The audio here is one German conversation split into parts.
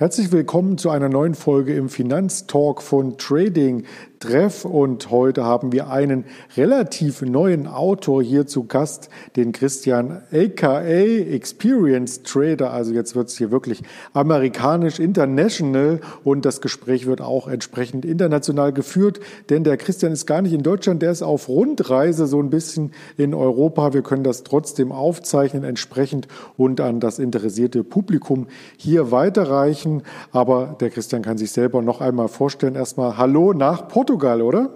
Herzlich willkommen zu einer neuen Folge im Finanztalk von Trading Treff und heute haben wir einen relativ neuen Autor hier zu Gast, den Christian aka Experience Trader. Also jetzt wird es hier wirklich amerikanisch, international und das Gespräch wird auch entsprechend international geführt, denn der Christian ist gar nicht in Deutschland, der ist auf Rundreise so ein bisschen in Europa. Wir können das trotzdem aufzeichnen entsprechend und an das interessierte Publikum hier weiterreichen. Aber der Christian kann sich selber noch einmal vorstellen. Erstmal Hallo nach Portugal. Portugal, oder?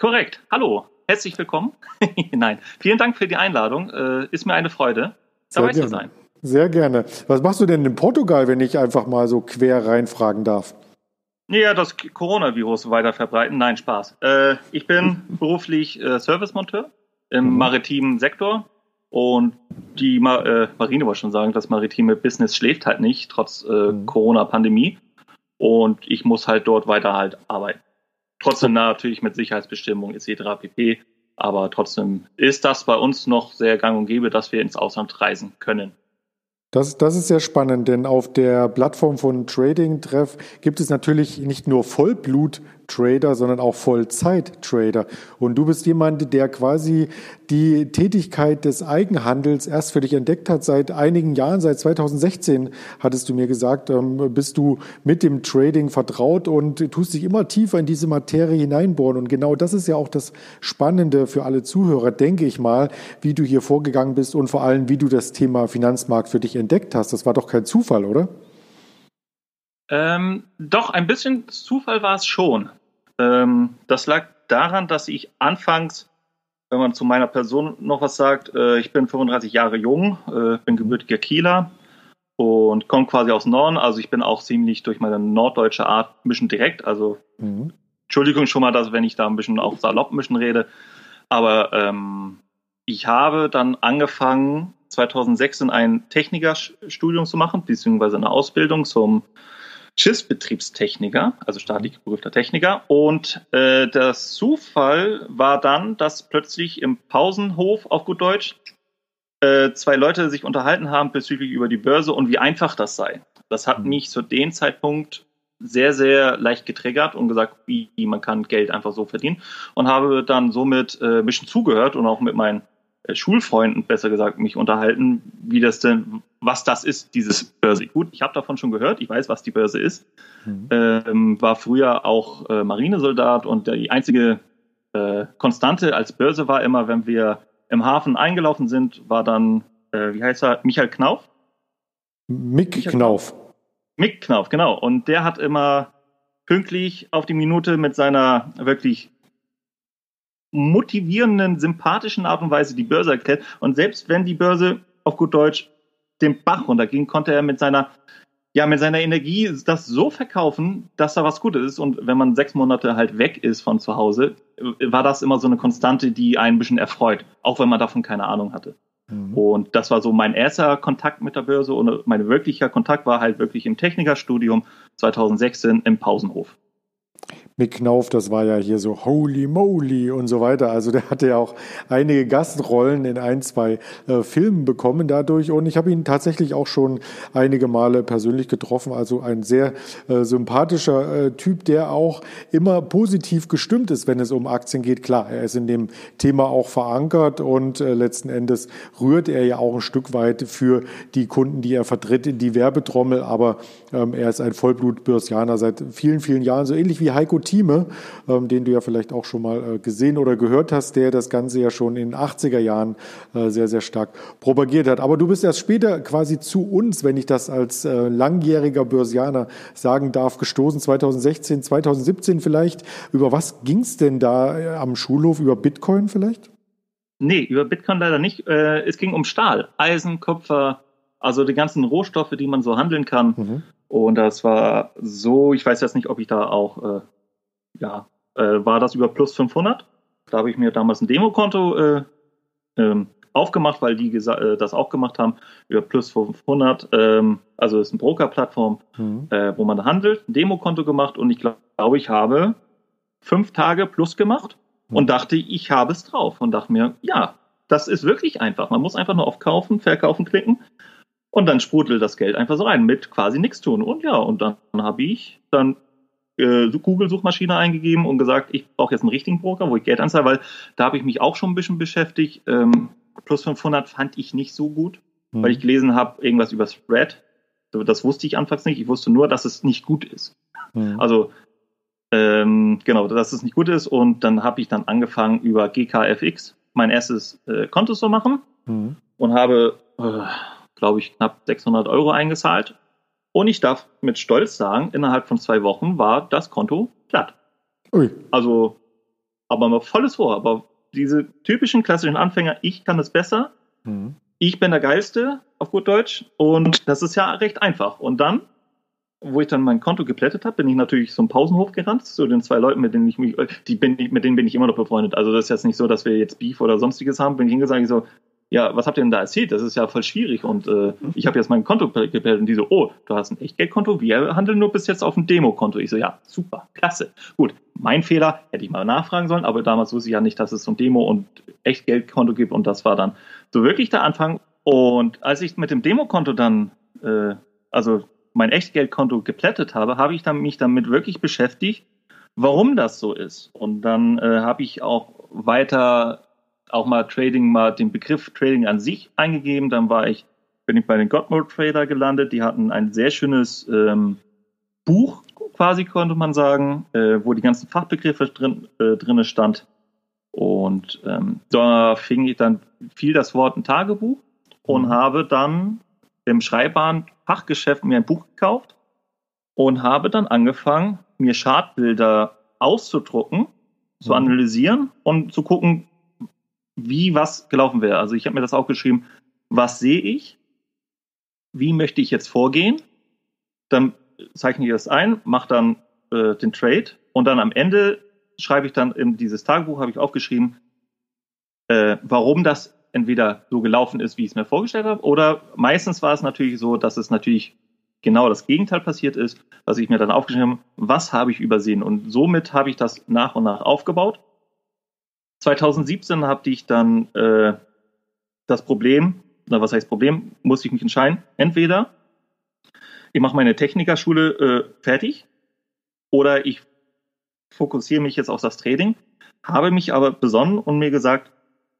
Korrekt. Hallo. Herzlich willkommen. Nein, vielen Dank für die Einladung. Äh, ist mir eine Freude, dabei zu sein. Sehr gerne. Was machst du denn in Portugal, wenn ich einfach mal so quer reinfragen darf? Ja, das Coronavirus weiter verbreiten. Nein, Spaß. Äh, ich bin beruflich äh, Servicemonteur im mhm. maritimen Sektor und die Ma äh, Marine wollte schon sagen, das maritime Business schläft halt nicht, trotz äh, mhm. Corona-Pandemie. Und ich muss halt dort weiter halt arbeiten. Trotzdem natürlich mit Sicherheitsbestimmungen etc. pp. Aber trotzdem ist das bei uns noch sehr gang und gäbe, dass wir ins Ausland reisen können. Das, das ist sehr spannend, denn auf der Plattform von Trading Treff gibt es natürlich nicht nur Vollblut Trader, sondern auch Vollzeit-Trader. Und du bist jemand, der quasi die Tätigkeit des Eigenhandels erst für dich entdeckt hat seit einigen Jahren, seit 2016 hattest du mir gesagt, ähm, bist du mit dem Trading vertraut und tust dich immer tiefer in diese Materie hineinbohren. Und genau das ist ja auch das Spannende für alle Zuhörer, denke ich mal, wie du hier vorgegangen bist und vor allem, wie du das Thema Finanzmarkt für dich entdeckt hast. Das war doch kein Zufall, oder? Ähm, doch, ein bisschen Zufall war es schon. Ähm, das lag daran, dass ich anfangs, wenn man zu meiner Person noch was sagt, äh, ich bin 35 Jahre jung, äh, bin gebürtiger Kieler und komme quasi aus Norden. Also ich bin auch ziemlich durch meine norddeutsche Art ein bisschen direkt. Also mhm. Entschuldigung schon mal, dass wenn ich da ein bisschen auch salopp ein bisschen rede. Aber ähm, ich habe dann angefangen, 2006 in ein Technikerstudium zu machen, beziehungsweise eine Ausbildung zum Schiffsbetriebstechniker, also staatlich geprüfter Techniker. Und äh, das Zufall war dann, dass plötzlich im Pausenhof auf gut Deutsch äh, zwei Leute sich unterhalten haben bezüglich über die Börse und wie einfach das sei. Das hat mhm. mich zu dem Zeitpunkt sehr, sehr leicht getriggert und gesagt, wie man kann Geld einfach so verdienen und habe dann somit äh, ein bisschen zugehört und auch mit meinen Schulfreunden, besser gesagt, mich unterhalten, wie das denn, was das ist, dieses Börse. Gut, ich habe davon schon gehört, ich weiß, was die Börse ist. Mhm. Ähm, war früher auch äh, Marinesoldat und die einzige äh, Konstante als Börse war immer, wenn wir im Hafen eingelaufen sind, war dann, äh, wie heißt er, Michael Knauf? Mick Michael Knauf. Mick Knauf, genau. Und der hat immer pünktlich auf die Minute mit seiner wirklich motivierenden, sympathischen Art und Weise die Börse erklärt. Und selbst wenn die Börse auf gut Deutsch den Bach runterging, konnte er mit seiner ja, mit seiner Energie das so verkaufen, dass da was Gutes ist. Und wenn man sechs Monate halt weg ist von zu Hause, war das immer so eine Konstante, die einen ein bisschen erfreut, auch wenn man davon keine Ahnung hatte. Mhm. Und das war so mein erster Kontakt mit der Börse und mein wirklicher Kontakt war halt wirklich im Technikerstudium 2016 im Pausenhof. Mick Knauf, das war ja hier so Holy Moly und so weiter. Also der hatte ja auch einige Gastrollen in ein, zwei äh, Filmen bekommen dadurch. Und ich habe ihn tatsächlich auch schon einige Male persönlich getroffen. Also ein sehr äh, sympathischer äh, Typ, der auch immer positiv gestimmt ist, wenn es um Aktien geht. Klar, er ist in dem Thema auch verankert und äh, letzten Endes rührt er ja auch ein Stück weit für die Kunden, die er vertritt, in die Werbetrommel. Aber ähm, er ist ein Vollblut-Börsianer seit vielen, vielen Jahren, so ähnlich wie Heiko Thieme, ähm, den du ja vielleicht auch schon mal äh, gesehen oder gehört hast, der das Ganze ja schon in den 80er Jahren äh, sehr, sehr stark propagiert hat. Aber du bist erst später quasi zu uns, wenn ich das als äh, langjähriger Börsianer sagen darf, gestoßen, 2016, 2017 vielleicht. Über was ging es denn da äh, am Schulhof? Über Bitcoin vielleicht? Nee, über Bitcoin leider nicht. Äh, es ging um Stahl, Eisen, Kupfer, also die ganzen Rohstoffe, die man so handeln kann. Mhm. Und das war so, ich weiß jetzt nicht, ob ich da auch äh, ja, äh, war das über plus 500. Da habe ich mir damals ein Demokonto äh, ähm, aufgemacht, weil die äh, das auch gemacht haben über plus 500. Ähm, also ist eine Broker-Plattform, mhm. äh, wo man handelt. Ein Demokonto gemacht und ich glaube, glaub, ich habe fünf Tage plus gemacht mhm. und dachte, ich habe es drauf und dachte mir, ja, das ist wirklich einfach. Man muss einfach nur auf Kaufen, Verkaufen klicken Und dann sprudelt das Geld einfach so rein mit quasi nichts tun. Und ja, und dann habe ich dann äh, Google-Suchmaschine eingegeben und gesagt, ich brauche jetzt einen richtigen Broker, wo ich Geld anzahle, weil da habe ich mich auch schon ein bisschen beschäftigt. Ähm, plus 500 fand ich nicht so gut, mhm. weil ich gelesen habe, irgendwas über Spread. Das wusste ich anfangs nicht. Ich wusste nur, dass es nicht gut ist. Mhm. Also, ähm, genau, dass es nicht gut ist. Und dann habe ich dann angefangen, über GKFX mein erstes äh, Konto zu machen mhm. und habe, äh, glaube ich, knapp 600 Euro eingezahlt. Und ich darf mit Stolz sagen, innerhalb von zwei Wochen war das Konto platt. Ui. Also, aber mal volles Vor. Aber diese typischen klassischen Anfänger, ich kann es besser, mhm. ich bin der Geilste, auf gut Deutsch. Und das ist ja recht einfach. Und dann, wo ich dann mein Konto geplättet habe, bin ich natürlich zum Pausenhof gerannt, zu den zwei Leuten, mit denen ich mich, die bin, mit denen bin ich immer noch befreundet. Also das ist jetzt nicht so, dass wir jetzt Beef oder sonstiges haben. Bin ich hingesagt, ich so, ja, was habt ihr denn da erzählt? Das ist ja voll schwierig. Und äh, ich habe jetzt mein Konto gebildet und die so, oh, du hast ein Echtgeldkonto, wir handeln nur bis jetzt auf ein Demokonto. Ich so, ja, super, klasse. Gut, mein Fehler, hätte ich mal nachfragen sollen, aber damals wusste ich ja nicht, dass es so ein Demo- und Echtgeldkonto gibt und das war dann so wirklich der Anfang. Und als ich mit dem Demokonto dann, äh, also mein Echtgeldkonto geplättet habe, habe ich dann mich damit wirklich beschäftigt, warum das so ist. Und dann äh, habe ich auch weiter auch mal Trading, mal den Begriff Trading an sich eingegeben. Dann war ich, bin ich bei den Godmode Trader gelandet. Die hatten ein sehr schönes ähm, Buch, quasi konnte man sagen, äh, wo die ganzen Fachbegriffe drin äh, drinne stand. Und ähm, da fing ich dann viel das Wort ein Tagebuch und mhm. habe dann im schreibbaren Fachgeschäft mir ein Buch gekauft und habe dann angefangen, mir Chartbilder auszudrucken, zu mhm. analysieren und zu gucken, wie was gelaufen wäre. Also ich habe mir das auch geschrieben, was sehe ich, wie möchte ich jetzt vorgehen, dann zeichne ich das ein, mache dann äh, den Trade und dann am Ende schreibe ich dann in dieses Tagebuch, habe ich aufgeschrieben, äh, warum das entweder so gelaufen ist, wie ich es mir vorgestellt habe, oder meistens war es natürlich so, dass es natürlich genau das Gegenteil passiert ist, dass ich mir dann aufgeschrieben habe, was habe ich übersehen. Und somit habe ich das nach und nach aufgebaut 2017 hatte ich dann äh, das Problem, na was heißt Problem, musste ich mich entscheiden, entweder ich mache meine Technikerschule äh, fertig oder ich fokussiere mich jetzt auf das Trading, habe mich aber besonnen und mir gesagt,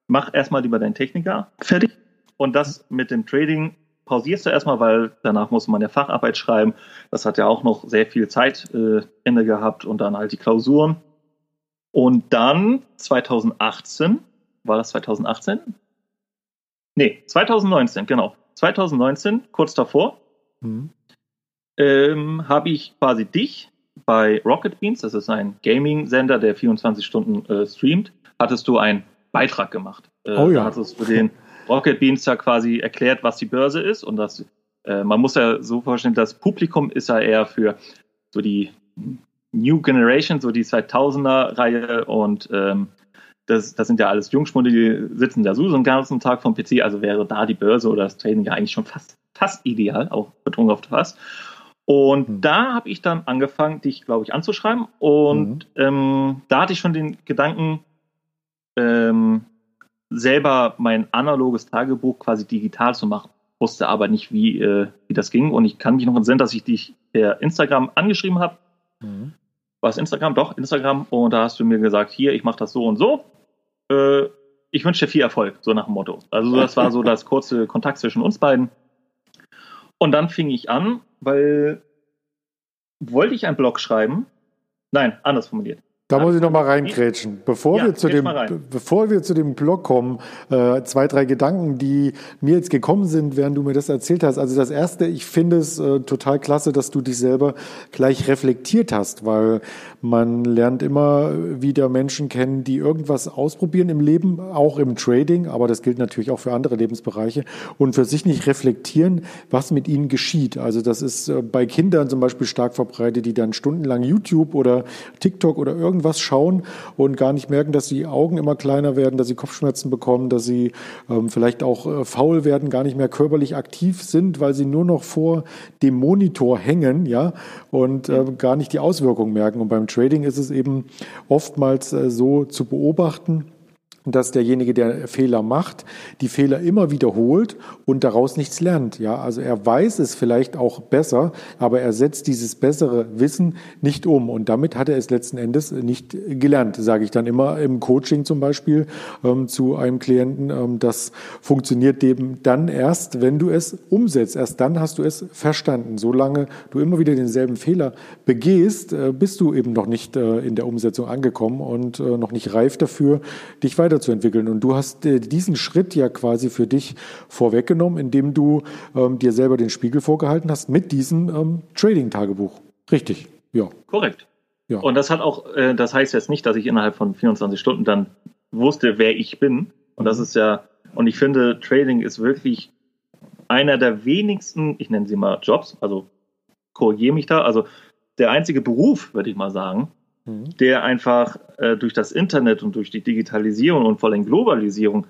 mach erstmal lieber deinen Techniker fertig und das mit dem Trading pausierst du erstmal, weil danach muss man ja Facharbeit schreiben. Das hat ja auch noch sehr viel Zeit äh, inne gehabt und dann halt die Klausuren. Und dann 2018, war das 2018? Nee, 2019, genau. 2019, kurz davor, mhm. ähm, habe ich quasi dich bei Rocket Beans, das ist ein Gaming-Sender, der 24 Stunden äh, streamt, hattest du einen Beitrag gemacht. Äh, oh ja. Da hattest du den Rocket Beans ja quasi erklärt, was die Börse ist und das, äh, man muss ja so vorstellen, das Publikum ist ja eher für so die New Generation, so die 2000er-Reihe und ähm, das, das sind ja alles Jungschmunde, die sitzen da so den ganzen Tag vom PC, also wäre da die Börse oder das Trading ja eigentlich schon fast, fast ideal, auch betrunken auf fast. Und mhm. da habe ich dann angefangen, dich, glaube ich, anzuschreiben. Und mhm. ähm, da hatte ich schon den Gedanken, ähm, selber mein analoges Tagebuch quasi digital zu machen. Wusste aber nicht, wie, äh, wie das ging. Und ich kann mich noch entsinnen, dass ich dich per Instagram angeschrieben habe. Mhm war es Instagram? Doch, Instagram. Und da hast du mir gesagt, hier, ich mache das so und so. Äh, ich wünsche dir viel Erfolg, so nach dem Motto. Also das war so das kurze Kontakt zwischen uns beiden. Und dann fing ich an, weil wollte ich einen Blog schreiben? Nein, anders formuliert. Da muss ich noch mal reingrätschen. Bevor, ja, wir zu dem, bevor wir zu dem Blog kommen, äh, zwei, drei Gedanken, die mir jetzt gekommen sind, während du mir das erzählt hast. Also das Erste, ich finde es äh, total klasse, dass du dich selber gleich reflektiert hast, weil man lernt immer wieder Menschen kennen, die irgendwas ausprobieren im Leben, auch im Trading, aber das gilt natürlich auch für andere Lebensbereiche und für sich nicht reflektieren, was mit ihnen geschieht. Also das ist äh, bei Kindern zum Beispiel stark verbreitet, die dann stundenlang YouTube oder TikTok oder irgendwas irgendwas schauen und gar nicht merken, dass die Augen immer kleiner werden, dass sie Kopfschmerzen bekommen, dass sie ähm, vielleicht auch äh, faul werden, gar nicht mehr körperlich aktiv sind, weil sie nur noch vor dem Monitor hängen, ja, und äh, gar nicht die Auswirkungen merken. Und beim Trading ist es eben oftmals äh, so zu beobachten, dass derjenige, der Fehler macht, die Fehler immer wiederholt und daraus nichts lernt. Ja, also er weiß es vielleicht auch besser, aber er setzt dieses bessere Wissen nicht um und damit hat er es letzten Endes nicht gelernt, sage ich dann immer im Coaching zum Beispiel ähm, zu einem Klienten. Ähm, das funktioniert eben dann erst, wenn du es umsetzt. Erst dann hast du es verstanden. Solange du immer wieder denselben Fehler begehst, äh, bist du eben noch nicht äh, in der Umsetzung angekommen und äh, noch nicht reif dafür, dich weiter weiterzuentwickeln. Und du hast äh, diesen Schritt ja quasi für dich vorweggenommen, indem du ähm, dir selber den Spiegel vorgehalten hast mit diesem ähm, Trading-Tagebuch. Richtig, ja. Korrekt. Ja. Und das hat auch, äh, das heißt jetzt nicht, dass ich innerhalb von 24 Stunden dann wusste, wer ich bin. Und das mhm. ist ja, und ich finde, Trading ist wirklich einer der wenigsten, ich nenne sie mal Jobs, also korrigiere mich da, also der einzige Beruf, würde ich mal sagen, Mhm. der einfach äh, durch das Internet und durch die Digitalisierung und vor allem Globalisierung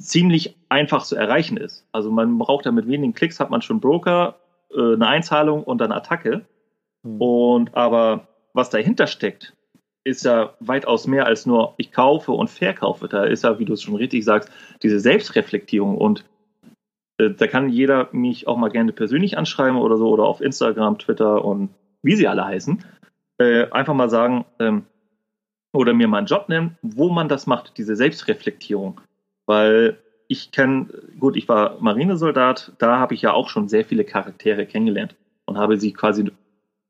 ziemlich einfach zu erreichen ist. Also man braucht ja mit wenigen Klicks hat man schon Broker, äh, eine Einzahlung und dann Attacke. Mhm. Und aber was dahinter steckt, ist ja weitaus mehr als nur ich kaufe und verkaufe. Da ist ja, wie du es schon richtig sagst, diese Selbstreflektierung und äh, da kann jeder mich auch mal gerne persönlich anschreiben oder so oder auf Instagram, Twitter und wie sie alle heißen äh, einfach mal sagen ähm, oder mir mal einen Job nehmen, wo man das macht, diese Selbstreflektierung. Weil ich kenne, gut, ich war Marinesoldat, da habe ich ja auch schon sehr viele Charaktere kennengelernt und habe sie quasi ein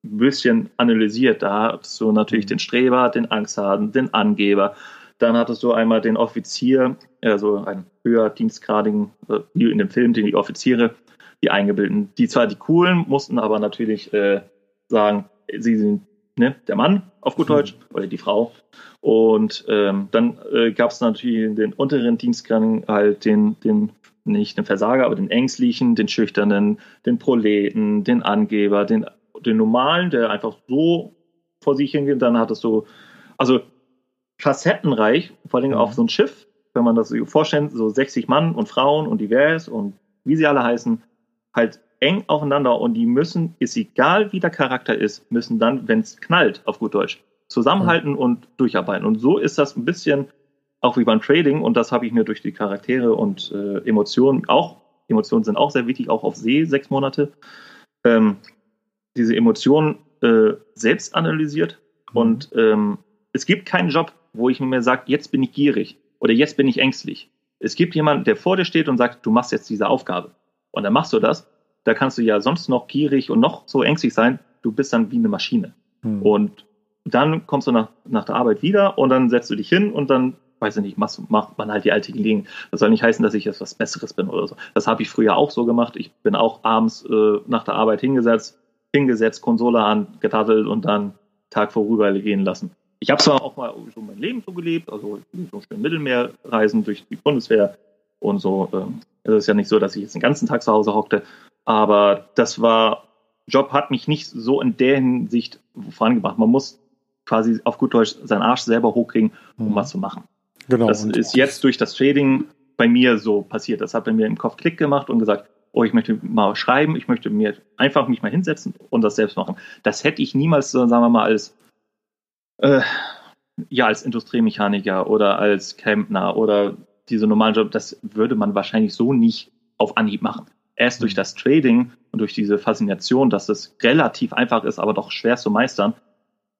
bisschen analysiert. Da hattest du natürlich mhm. den Streber, den Angsthasen, den Angeber. Dann hattest du einmal den Offizier, also einen höher dienstgradigen, äh, wie in dem Film, die Offiziere, die Eingebildeten. Die zwar die coolen, mussten aber natürlich äh, sagen, sie sind ne, der Mann auf gut Deutsch mhm. oder die Frau. Und ähm, dann äh, gab es natürlich in den unteren Dienstgraden halt den, den, nicht den Versager, aber den Ängstlichen, den Schüchternen, den Proleten, den Angeber, den, den Normalen, der einfach so vor sich hingeht. Dann hattest du, also facettenreich, vor allem mhm. auf so ein Schiff, wenn man das sich vorstellt, so 60 Mann und Frauen und divers und wie sie alle heißen, halt eng aufeinander und die müssen, ist egal wie der Charakter ist, müssen dann, wenn es knallt, auf gut Deutsch, zusammenhalten mhm. und durcharbeiten. Und so ist das ein bisschen auch wie beim Trading und das habe ich mir durch die Charaktere und äh, Emotionen auch, Emotionen sind auch sehr wichtig, auch auf See, sechs Monate, ähm, diese Emotionen äh, selbst analysiert mhm. und ähm, es gibt keinen Job, wo ich mir sage, jetzt bin ich gierig oder jetzt bin ich ängstlich. Es gibt jemanden, der vor dir steht und sagt, du machst jetzt diese Aufgabe. Und dann machst du das da kannst du ja sonst noch gierig und noch so ängstlich sein. Du bist dann wie eine Maschine. Hm. Und dann kommst du nach, nach der Arbeit wieder und dann setzt du dich hin und dann, weiß ich nicht, macht, macht man halt die alltäglichen Dinge. Das soll nicht heißen, dass ich jetzt was Besseres bin oder so. Das habe ich früher auch so gemacht. Ich bin auch abends äh, nach der Arbeit hingesetzt, hingesetzt, Konsole an, getattelt und dann Tag vorübergehen lassen. Ich habe zwar auch mal so mein Leben so gelebt, also so schön Mittelmeerreisen durch die Bundeswehr und so. Ähm, es ist ja nicht so, dass ich jetzt den ganzen Tag zu Hause hockte, aber das war, Job hat mich nicht so in der Hinsicht vorangebracht. Man muss quasi auf gut Deutsch seinen Arsch selber hochkriegen, um mhm. was zu machen. Genau. Das ist jetzt durch das Trading bei mir so passiert. Das hat bei mir im Kopf Klick gemacht und gesagt, oh, ich möchte mal schreiben, ich möchte mir einfach mich mal hinsetzen und das selbst machen. Das hätte ich niemals, sagen wir mal, als äh, ja, als Industriemechaniker oder als Campner oder diese normalen Job, das würde man wahrscheinlich so nicht auf Anhieb machen erst durch mhm. das Trading und durch diese Faszination, dass es relativ einfach ist, aber doch schwer zu meistern,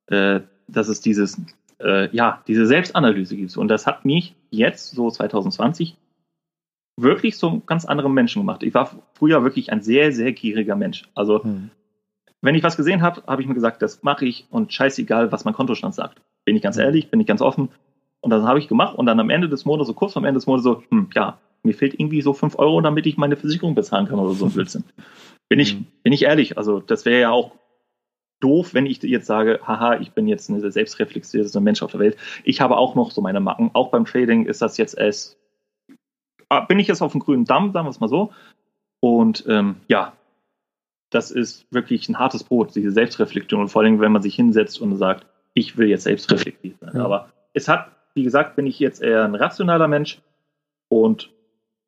äh, dass es dieses, äh, ja, diese Selbstanalyse gibt. Und das hat mich jetzt, so 2020, wirklich so ganz andere Menschen gemacht. Ich war früher wirklich ein sehr, sehr gieriger Mensch. Also, hm. wenn ich was gesehen habe, habe ich mir gesagt, das mache ich und scheißegal, was mein Kontostand sagt. Bin ich ganz mhm. ehrlich, bin ich ganz offen. Und das habe ich gemacht und dann am Ende des Monats, so kurz vor Ende des Monats, so, hm, ja, mir fehlt irgendwie so fünf Euro, damit ich meine Versicherung bezahlen kann oder so ein Blödsinn. Bin ich, mhm. bin ich ehrlich. Also, das wäre ja auch doof, wenn ich jetzt sage, haha, ich bin jetzt eine selbstreflexierte Mensch auf der Welt. Ich habe auch noch so meine Macken. Auch beim Trading ist das jetzt es, ah, bin ich jetzt auf dem grünen Damm, sagen wir es mal so. Und ähm, ja, das ist wirklich ein hartes Brot, diese Selbstreflexion. Und vor allem, wenn man sich hinsetzt und sagt, ich will jetzt selbstreflektiv sein. Ja. Aber es hat, wie gesagt, bin ich jetzt eher ein rationaler Mensch und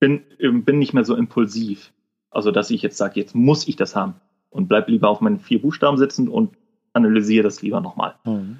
bin, ähm, bin nicht mehr so impulsiv. Also, dass ich jetzt sage, jetzt muss ich das haben und bleib lieber auf meinen vier Buchstaben sitzen und analysiere das lieber nochmal. Mhm.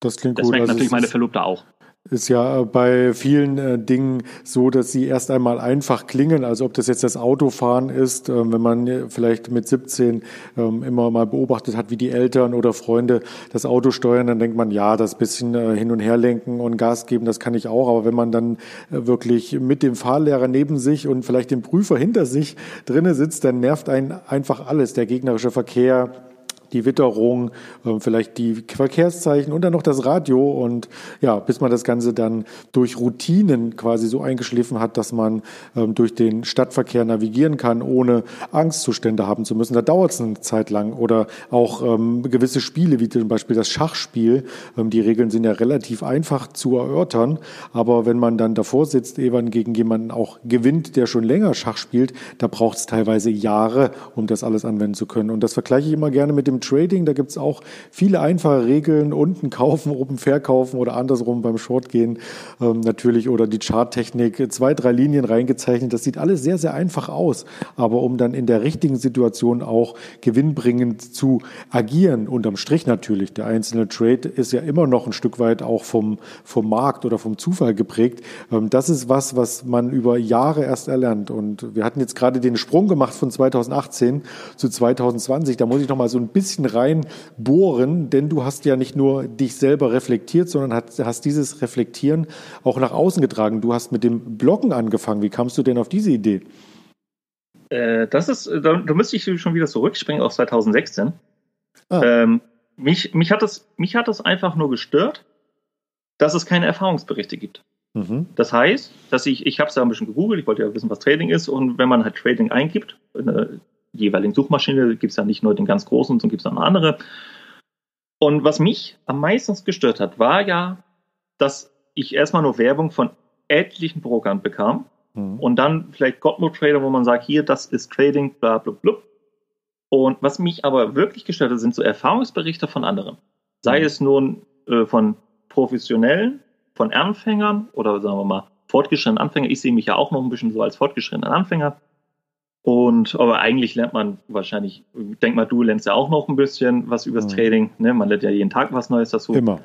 Das klingt das gut. Das merkt also natürlich meine Verlobte auch. Ist ja bei vielen äh, Dingen so, dass sie erst einmal einfach klingen. Also ob das jetzt das Autofahren ist, äh, wenn man vielleicht mit 17 ähm, immer mal beobachtet hat, wie die Eltern oder Freunde das Auto steuern, dann denkt man, ja, das bisschen äh, hin und her lenken und Gas geben, das kann ich auch. Aber wenn man dann äh, wirklich mit dem Fahrlehrer neben sich und vielleicht dem Prüfer hinter sich drinnen sitzt, dann nervt einen einfach alles. Der gegnerische Verkehr, die Witterung, ähm, vielleicht die Verkehrszeichen und dann noch das Radio und ja, bis man das Ganze dann durch Routinen quasi so eingeschliffen hat, dass man ähm, durch den Stadtverkehr navigieren kann, ohne Angstzustände haben zu müssen. Da dauert es eine Zeit lang oder auch ähm, gewisse Spiele, wie zum Beispiel das Schachspiel. die Regeln sind ja relativ einfach zu erörtern, aber wenn man dann davor sitzt, eben gegen jemanden auch gewinnt, der schon länger Schach spielt, da braucht es teilweise Jahre, um das alles anwenden zu können. Und das vergleiche ich immer gerne mit dem Trading, da gibt es auch viele einfache Regeln, unten kaufen, oben verkaufen oder andersrum beim Short gehen ähm, natürlich oder die Charttechnik, zwei, drei Linien reingezeichnet. Das sieht alles sehr, sehr einfach aus. Aber um dann in der richtigen Situation auch gewinnbringend zu agieren, unterm Strich natürlich, der einzelne Trade ist ja immer noch ein Stück weit auch vom, vom Markt oder vom Zufall geprägt. Ähm, das ist was, was man über Jahre erst erlernt. Und wir hatten jetzt gerade den Sprung gemacht von 2018 zu 2020. Da muss ich noch mal so ein bisschen bisschen reinbohren, denn du hast ja nicht nur dich selber reflektiert, sondern hast, hast dieses Reflektieren auch nach außen getragen. Du hast mit dem Bloggen angefangen. Wie kamst du denn auf diese Idee? Äh, das ist, da, da müsste ich schon wieder zurückspringen auf 2016. Ah. Ähm, mich, mich, hat das, mich hat das einfach nur gestört, dass es keine Erfahrungsberichte gibt. Mhm. Das heißt, dass ich, ich habe es ja ein bisschen gegoogelt, ich wollte ja wissen, was Trading ist, und wenn man halt Trading eingibt, eine jeweiligen Suchmaschine gibt es ja nicht nur den ganz großen, sondern gibt es auch noch andere. Und was mich am meisten gestört hat, war ja, dass ich erstmal nur Werbung von etlichen Brokern bekam mhm. und dann vielleicht Godmode Trader, wo man sagt, hier, das ist Trading, bla bla bla. Und was mich aber wirklich gestört hat, sind so Erfahrungsberichte von anderen. Sei mhm. es nun äh, von Professionellen, von Anfängern oder sagen wir mal fortgeschrittenen Anfängern. Ich sehe mich ja auch noch ein bisschen so als fortgeschrittenen Anfänger. Und aber eigentlich lernt man wahrscheinlich, denk mal, du lernst ja auch noch ein bisschen was übers mhm. Trading. Ne? Man lernt ja jeden Tag was Neues dazu. Immer.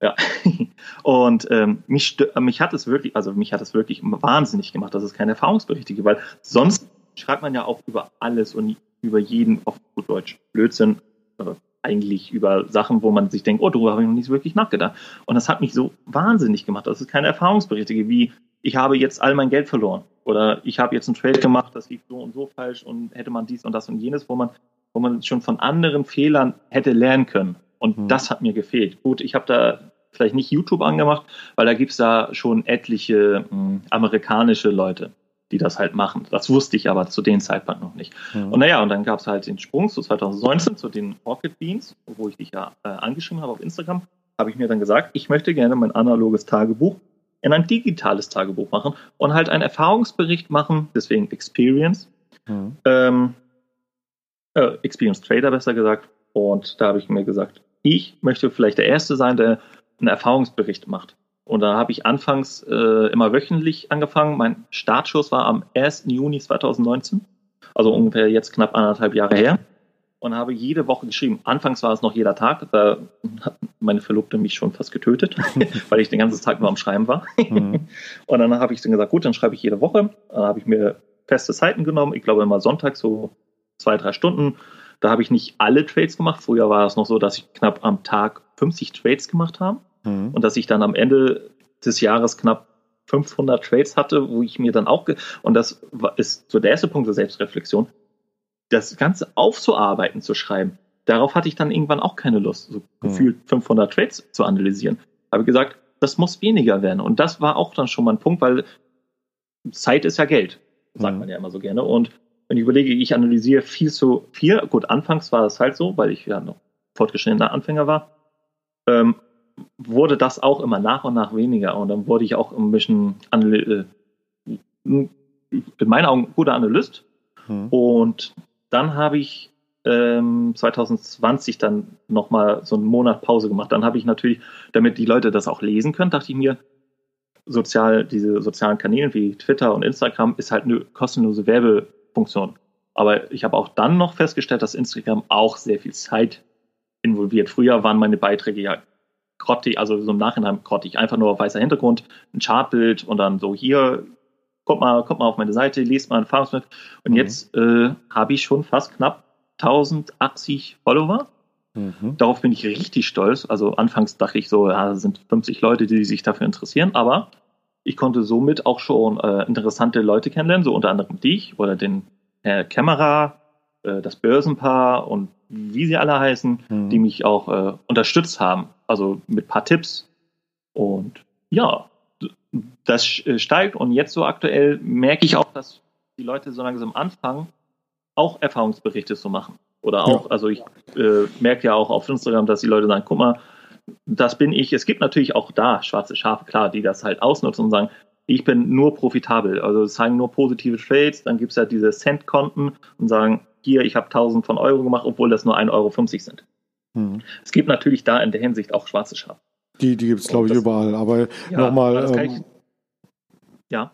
Ja. Und ähm, mich, mich hat es wirklich, also mich hat es wirklich wahnsinnig gemacht, dass es keine Erfahrungsberichte gibt, weil sonst schreibt man ja auch über alles und über jeden auf gut Deutsch Blödsinn. Äh, eigentlich über Sachen, wo man sich denkt, oh, darüber habe ich noch nicht wirklich nachgedacht. Und das hat mich so wahnsinnig gemacht, dass es keine Erfahrungsberichte gibt, wie ich habe jetzt all mein Geld verloren oder ich habe jetzt einen Trade gemacht, das lief so und so falsch und hätte man dies und das und jenes, wo man, wo man schon von anderen Fehlern hätte lernen können. Und mhm. das hat mir gefehlt. Gut, ich habe da vielleicht nicht YouTube angemacht, weil da gibt's da schon etliche mh, hm, amerikanische Leute, die das halt machen. Das wusste ich aber zu dem Zeitpunkt noch nicht. Mhm. Und naja, und dann gab's halt den Sprung zu 2019 zu den Rocket Beans, wo ich dich ja äh, angeschrieben habe auf Instagram, habe ich mir dann gesagt, ich möchte gerne mein analoges Tagebuch in ein digitales Tagebuch machen und halt einen Erfahrungsbericht machen, deswegen Experience. Mhm. Ähm, äh, Experience Trader besser gesagt. Und da habe ich mir gesagt, ich möchte vielleicht der Erste sein, der einen Erfahrungsbericht macht. Und da habe ich anfangs äh, immer wöchentlich angefangen. Mein Startschuss war am 1. Juni 2019, also ungefähr jetzt knapp anderthalb Jahre her und habe jede Woche geschrieben. Anfangs war es noch jeder Tag, da hat meine Verlobte mich schon fast getötet, weil ich den ganzen Tag nur am Schreiben war. Mhm. Und dann habe ich dann gesagt, gut, dann schreibe ich jede Woche. Dann habe ich mir feste Zeiten genommen, ich glaube immer Sonntag so zwei, drei Stunden. Da habe ich nicht alle Trades gemacht. Früher war es noch so, dass ich knapp am Tag 50 Trades gemacht habe mhm. und dass ich dann am Ende des Jahres knapp 500 Trades hatte, wo ich mir dann auch, und das ist so der erste Punkt der Selbstreflexion, das Ganze aufzuarbeiten, zu schreiben, darauf hatte ich dann irgendwann auch keine Lust, so gefühlt 500 Trades zu analysieren. Habe gesagt, das muss weniger werden. Und das war auch dann schon mal ein Punkt, weil Zeit ist ja Geld, sagt mhm. man ja immer so gerne. Und wenn ich überlege, ich analysiere viel zu viel, gut, anfangs war das halt so, weil ich ja noch fortgeschrittener Anfänger war, ähm, wurde das auch immer nach und nach weniger. Und dann wurde ich auch ein bisschen, äh, in meinen Augen, guter Analyst. Mhm. Und dann habe ich ähm, 2020 dann nochmal so einen Monat Pause gemacht. Dann habe ich natürlich, damit die Leute das auch lesen können, dachte ich mir, sozial, diese sozialen Kanäle wie Twitter und Instagram ist halt eine kostenlose Werbefunktion. Aber ich habe auch dann noch festgestellt, dass Instagram auch sehr viel Zeit involviert. Früher waren meine Beiträge ja grottig, also so im Nachhinein grottig, einfach nur weißer Hintergrund, ein Chartbild und dann so hier, kommt mal, kommt mal auf meine Seite, lest mal ein Erfahrungswert. Und mhm. jetzt äh, habe ich schon fast knapp 1080 Follower. Mhm. Darauf bin ich richtig stolz. Also anfangs dachte ich so, ja, sind 50 Leute, die sich dafür interessieren, aber ich konnte somit auch schon äh, interessante Leute kennenlernen, so unter anderem dich oder den Herr Kämmerer, äh, das Börsenpaar und wie sie alle heißen, mhm. die mich auch äh, unterstützt haben. Also mit paar Tipps. Und ja, das äh, steigt und jetzt so aktuell merke ich auch, dass die Leute so langsam anfangen, auch Erfahrungsberichte zu machen. Oder auch, ja. also ich äh, merke ja auch auf Instagram, dass die Leute sagen, guck mal, das bin ich. Es gibt natürlich auch da schwarze Schafe, klar, die das halt ausnutzen und sagen, ich bin nur profitabel. Also zeigen nur positive Trades, dann gibt es ja diese Cent-Konten und sagen, hier, ich habe 1000 von Euro gemacht, obwohl das nur 1,50 Euro sind. Mhm. Es gibt natürlich da in der Hinsicht auch schwarze Schafe. Die, die gibt es, glaube ich, überall. Aber ja, nochmal. Ähm, ja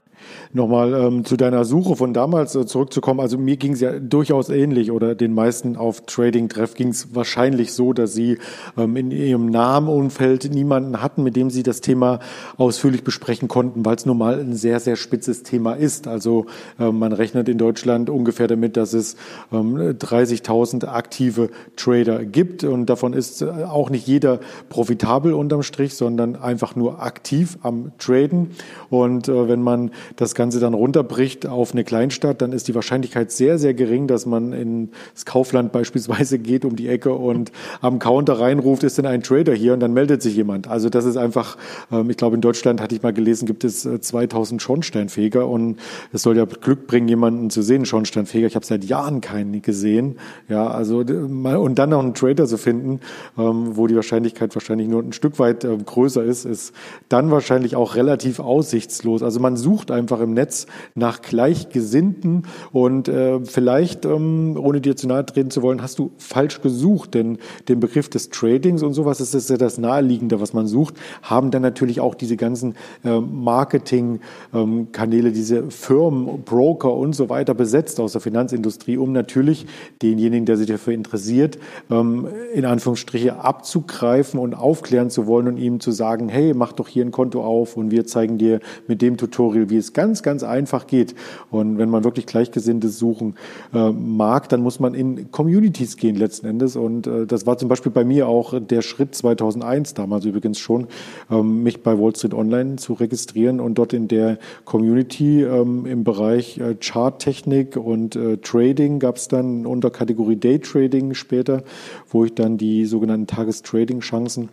nochmal ähm, zu deiner Suche von damals äh, zurückzukommen. Also mir ging es ja durchaus ähnlich oder den meisten auf Trading-Treff ging es wahrscheinlich so, dass sie ähm, in ihrem nahen Umfeld niemanden hatten, mit dem sie das Thema ausführlich besprechen konnten, weil es nun mal ein sehr, sehr spitzes Thema ist. Also ähm, man rechnet in Deutschland ungefähr damit, dass es ähm, 30.000 aktive Trader gibt und davon ist äh, auch nicht jeder profitabel unterm Strich, sondern einfach nur aktiv am Traden. Und äh, wenn man das Ganze dann runterbricht auf eine Kleinstadt, dann ist die Wahrscheinlichkeit sehr, sehr gering, dass man ins Kaufland beispielsweise geht um die Ecke und am Counter reinruft, ist denn ein Trader hier und dann meldet sich jemand. Also das ist einfach, ähm, ich glaube in Deutschland hatte ich mal gelesen, gibt es 2000 äh, Schornsteinfeger und es soll ja Glück bringen, jemanden zu sehen, Schornsteinfeger. Ich habe seit Jahren keinen gesehen. Ja, also und dann noch einen Trader zu finden, ähm, wo die Wahrscheinlichkeit wahrscheinlich nur ein Stück weit ähm, größer ist, ist dann wahrscheinlich auch relativ aussichtslos. Also man sucht einfach im Netz nach Gleichgesinnten. Und äh, vielleicht, ähm, ohne dir zu nahe treten zu wollen, hast du falsch gesucht, denn den Begriff des Tradings und sowas ist ja das Naheliegende, was man sucht, haben dann natürlich auch diese ganzen äh, Marketing-Kanäle, ähm, diese Firmen, Broker und so weiter besetzt aus der Finanzindustrie, um natürlich denjenigen, der sich dafür interessiert, ähm, in Anführungsstriche abzugreifen und aufklären zu wollen und ihm zu sagen, hey, mach doch hier ein Konto auf und wir zeigen dir mit dem Tutorial, wie es ganz, ganz einfach geht. Und wenn man wirklich Gleichgesinnte suchen äh, mag, dann muss man in Communities gehen letzten Endes. Und äh, das war zum Beispiel bei mir auch der Schritt 2001, damals übrigens schon, ähm, mich bei Wall Street Online zu registrieren und dort in der Community ähm, im Bereich äh, Charttechnik und äh, Trading gab es dann unter Kategorie Day Trading später, wo ich dann die sogenannten Tagestrading-Chancen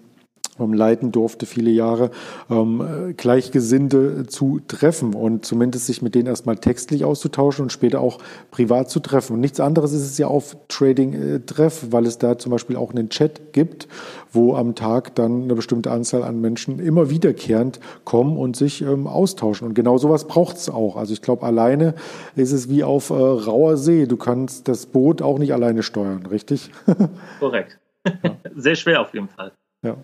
leiten durfte, viele Jahre, ähm, Gleichgesinnte zu treffen und zumindest sich mit denen erstmal textlich auszutauschen und später auch privat zu treffen. Und nichts anderes ist es ja auf Trading-Treff, weil es da zum Beispiel auch einen Chat gibt, wo am Tag dann eine bestimmte Anzahl an Menschen immer wiederkehrend kommen und sich ähm, austauschen. Und genau sowas braucht es auch. Also ich glaube, alleine ist es wie auf äh, rauer See. Du kannst das Boot auch nicht alleine steuern, richtig? Korrekt. Ja. Sehr schwer auf jeden Fall. Ja.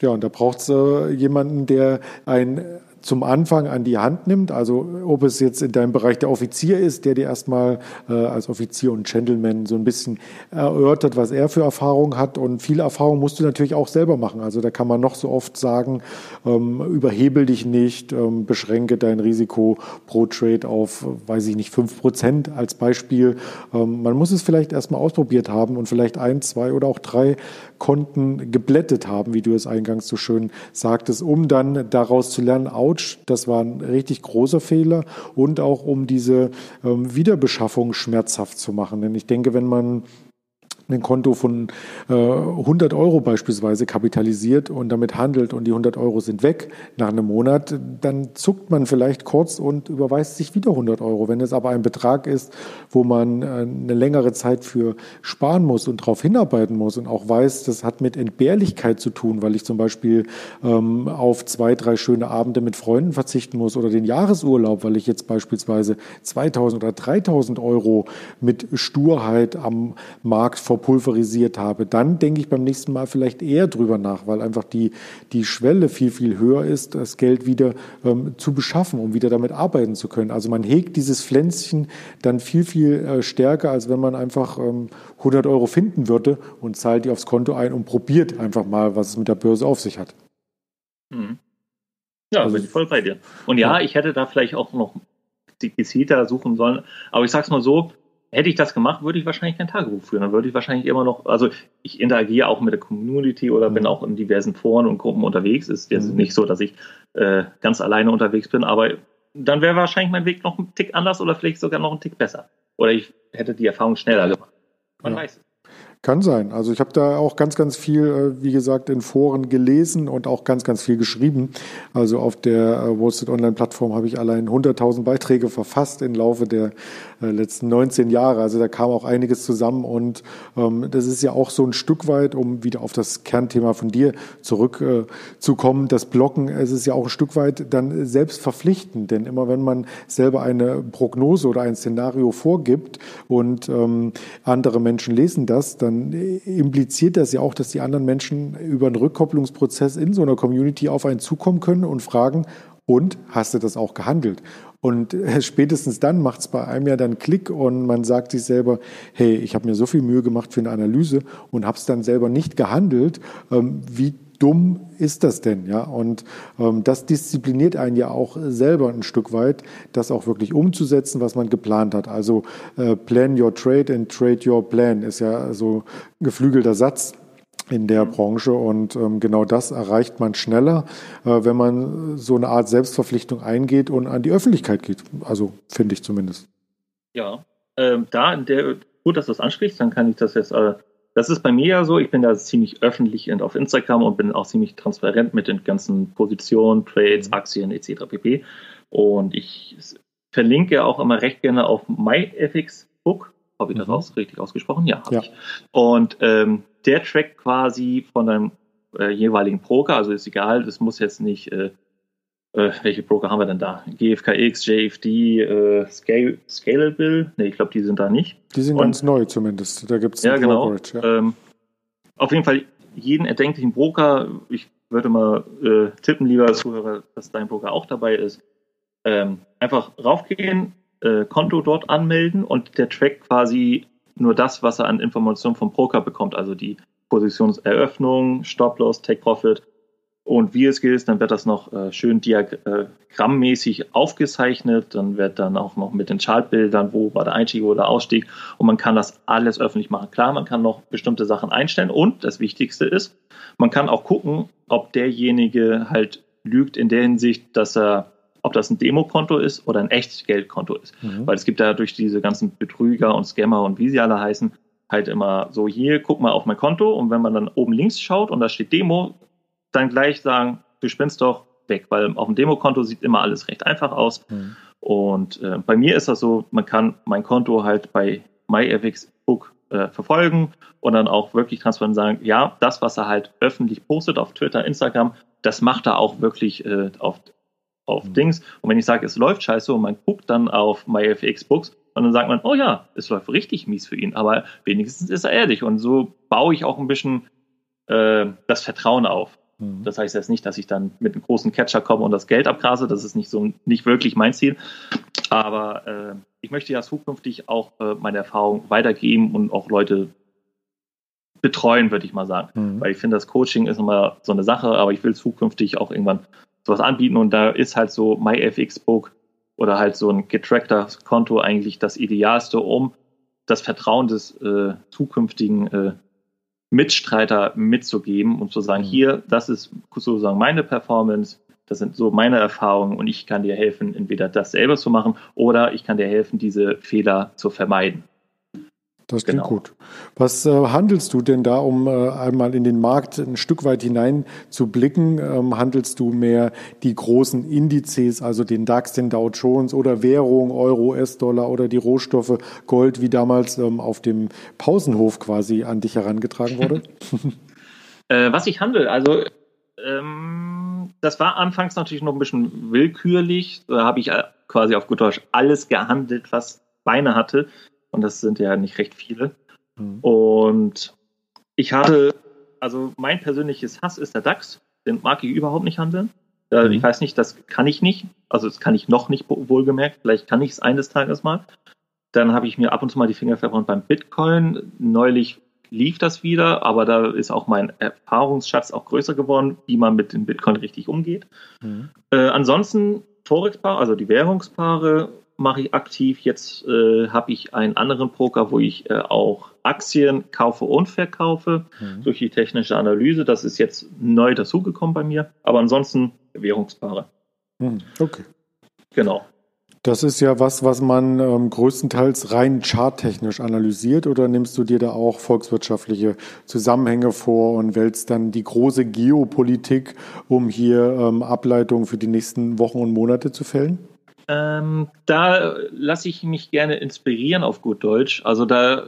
Ja, und da braucht es äh, jemanden, der ein zum Anfang an die Hand nimmt. Also ob es jetzt in deinem Bereich der Offizier ist, der dir erstmal äh, als Offizier und Gentleman so ein bisschen erörtert, was er für Erfahrungen hat. Und viele Erfahrungen musst du natürlich auch selber machen. Also da kann man noch so oft sagen, ähm, überhebel dich nicht, ähm, beschränke dein Risiko pro Trade auf, weiß ich nicht, fünf Prozent als Beispiel. Ähm, man muss es vielleicht erstmal ausprobiert haben und vielleicht ein, zwei oder auch drei Konten geblättet haben, wie du es eingangs so schön sagtest, um dann daraus zu lernen, ouch, das war ein richtig großer Fehler und auch um diese ähm, Wiederbeschaffung schmerzhaft zu machen. Denn ich denke, wenn man ein Konto von äh, 100 Euro beispielsweise kapitalisiert und damit handelt und die 100 Euro sind weg nach einem Monat, dann zuckt man vielleicht kurz und überweist sich wieder 100 Euro. Wenn es aber ein Betrag ist, wo man äh, eine längere Zeit für sparen muss und darauf hinarbeiten muss und auch weiß, das hat mit Entbehrlichkeit zu tun, weil ich zum Beispiel ähm, auf zwei, drei schöne Abende mit Freunden verzichten muss oder den Jahresurlaub, weil ich jetzt beispielsweise 2000 oder 3000 Euro mit Sturheit am Markt vor verpulverisiert habe, dann denke ich beim nächsten Mal vielleicht eher drüber nach, weil einfach die, die Schwelle viel, viel höher ist, das Geld wieder ähm, zu beschaffen, um wieder damit arbeiten zu können. Also man hegt dieses Pflänzchen dann viel, viel äh, stärker, als wenn man einfach ähm, 100 Euro finden würde und zahlt die aufs Konto ein und probiert einfach mal, was es mit der Börse auf sich hat. Mhm. Ja, also, bin ich voll bei dir. Und ja, ja, ich hätte da vielleicht auch noch die gezielter suchen sollen. Aber ich sag's mal so, hätte ich das gemacht, würde ich wahrscheinlich kein Tagebuch führen. Dann würde ich wahrscheinlich immer noch, also ich interagiere auch mit der Community oder bin mhm. auch in diversen Foren und Gruppen unterwegs. Ist jetzt mhm. nicht so, dass ich äh, ganz alleine unterwegs bin, aber dann wäre wahrscheinlich mein Weg noch ein Tick anders oder vielleicht sogar noch ein Tick besser. Oder ich hätte die Erfahrung schneller gemacht. Man ja. weiß es. Kann sein. Also ich habe da auch ganz, ganz viel, äh, wie gesagt, in Foren gelesen und auch ganz, ganz viel geschrieben. Also auf der äh, Wall Street Online Plattform habe ich allein 100.000 Beiträge verfasst im Laufe der äh, letzten 19 Jahre. Also da kam auch einiges zusammen und ähm, das ist ja auch so ein Stück weit, um wieder auf das Kernthema von dir zurückzukommen, äh, das Blocken, es ist ja auch ein Stück weit dann selbst verpflichtend, denn immer wenn man selber eine Prognose oder ein Szenario vorgibt und ähm, andere Menschen lesen das, dann dann impliziert das ja auch, dass die anderen Menschen über einen Rückkopplungsprozess in so einer Community auf einen zukommen können und fragen, und hast du das auch gehandelt? Und spätestens dann macht es bei einem ja dann Klick und man sagt sich selber, hey, ich habe mir so viel Mühe gemacht für eine Analyse und habe es dann selber nicht gehandelt. Ähm, wie dumm ist das denn? Ja, und ähm, das diszipliniert einen ja auch selber ein Stück weit, das auch wirklich umzusetzen, was man geplant hat. Also äh, plan your trade and trade your plan ist ja so ein geflügelter Satz in der mhm. Branche und ähm, genau das erreicht man schneller, äh, wenn man so eine Art Selbstverpflichtung eingeht und an die Öffentlichkeit geht. Also finde ich zumindest. Ja, ähm, da in der gut, dass du das ansprichst, dann kann ich das jetzt äh, das ist bei mir ja so, ich bin da ziemlich öffentlich auf Instagram und bin auch ziemlich transparent mit den ganzen Positionen, Trades, mhm. Aktien etc. pp. Und ich verlinke auch immer recht gerne auf MyFXBook. Habe ich das mhm. auch richtig ausgesprochen? Ja, habe ja. ich. Und ähm, der trackt quasi von deinem äh, jeweiligen Broker, also ist egal, das muss jetzt nicht äh, äh, welche Broker haben wir denn da? GFKX, JFD, äh, Scale, Scalable? Ne, ich glaube, die sind da nicht. Die sind Und, ganz neu zumindest. Da gibt es ja, genau. Ja. Ähm, auf jeden Fall jeden erdenklichen Broker. Ich würde mal äh, tippen, lieber Zuhörer, dass dein Broker auch dabei ist. Ähm, einfach raufgehen, äh, Konto dort anmelden und der trackt quasi nur das, was er an Informationen vom Broker bekommt, also die Positionseröffnung, Stop-Loss, Take-Profit und wie es gilt, dann wird das noch äh, schön diagrammmäßig aufgezeichnet. Dann wird dann auch noch mit den Chartbildern, wo war der Einstieg oder Ausstieg. Und man kann das alles öffentlich machen. Klar, man kann noch bestimmte Sachen einstellen. Und das Wichtigste ist, man kann auch gucken, ob derjenige halt lügt in der Hinsicht, dass er ob das ein Demokonto ist oder ein Echtgeldkonto ist. Mhm. Weil es gibt da durch diese ganzen Betrüger und Scammer und wie sie alle heißen, halt immer so, hier, guck mal auf mein Konto und wenn man dann oben links schaut und da steht Demo, dann gleich sagen, du spinnst doch weg, weil auf dem Demokonto sieht immer alles recht einfach aus. Mhm. Und äh, bei mir ist das so, man kann mein Konto halt bei MyFXBook äh, verfolgen und dann auch wirklich transparent sagen, ja, das, was er halt öffentlich postet auf Twitter, Instagram, das macht er auch wirklich äh, auf, auf mhm. Dings. Und wenn ich sage, es läuft scheiße und man guckt dann auf MyFXBooks und dann sagt man, oh ja, es läuft richtig mies für ihn, aber wenigstens ist er ehrlich. Und so baue ich auch ein bisschen äh, das Vertrauen auf. Mhm. Das heißt jetzt nicht, dass ich dann mit einem großen Catcher komme und das Geld abgrase. Das ist nicht so nicht wirklich mein Ziel. Aber äh, ich möchte ja zukünftig auch äh, meine Erfahrung weitergeben und auch Leute betreuen, würde ich mal sagen. Mhm. Weil ich finde, das Coaching ist immer so eine Sache, aber ich will zukünftig auch irgendwann sowas anbieten und da ist halt so MyFXBook oder halt so ein getrackter Konto eigentlich das Idealste, um das Vertrauen des äh, zukünftigen äh, Mitstreiter mitzugeben und zu sagen, mhm. hier, das ist sozusagen meine Performance, das sind so meine Erfahrungen und ich kann dir helfen, entweder das selber zu machen oder ich kann dir helfen, diese Fehler zu vermeiden. Das klingt genau. gut. Was äh, handelst du denn da, um äh, einmal in den Markt ein Stück weit hinein zu blicken? Ähm, handelst du mehr die großen Indizes, also den DAX, den Dow Jones oder Währung, Euro, US-Dollar oder die Rohstoffe Gold, wie damals ähm, auf dem Pausenhof quasi an dich herangetragen wurde? äh, was ich handle, also ähm, das war anfangs natürlich noch ein bisschen willkürlich. Da habe ich äh, quasi auf gut Deutsch alles gehandelt, was Beine hatte und das sind ja nicht recht viele. Mhm. Und ich hatte, also mein persönliches Hass ist der DAX. Den mag ich überhaupt nicht handeln. Mhm. Ich weiß nicht, das kann ich nicht. Also das kann ich noch nicht wohlgemerkt. Vielleicht kann ich es eines Tages mal. Dann habe ich mir ab und zu mal die Finger verbrannt beim Bitcoin. Neulich lief das wieder, aber da ist auch mein Erfahrungsschatz auch größer geworden, wie man mit dem Bitcoin richtig umgeht. Mhm. Äh, ansonsten Forex-Paare, also die Währungspaare, mache ich aktiv. Jetzt äh, habe ich einen anderen Broker, wo ich äh, auch Aktien kaufe und verkaufe mhm. durch die technische Analyse. Das ist jetzt neu dazugekommen bei mir. Aber ansonsten Währungspaare. Mhm. Okay. Genau. Das ist ja was, was man ähm, größtenteils rein charttechnisch analysiert oder nimmst du dir da auch volkswirtschaftliche Zusammenhänge vor und wählst dann die große Geopolitik, um hier ähm, Ableitungen für die nächsten Wochen und Monate zu fällen? Ähm, da lasse ich mich gerne inspirieren auf gut Deutsch. Also da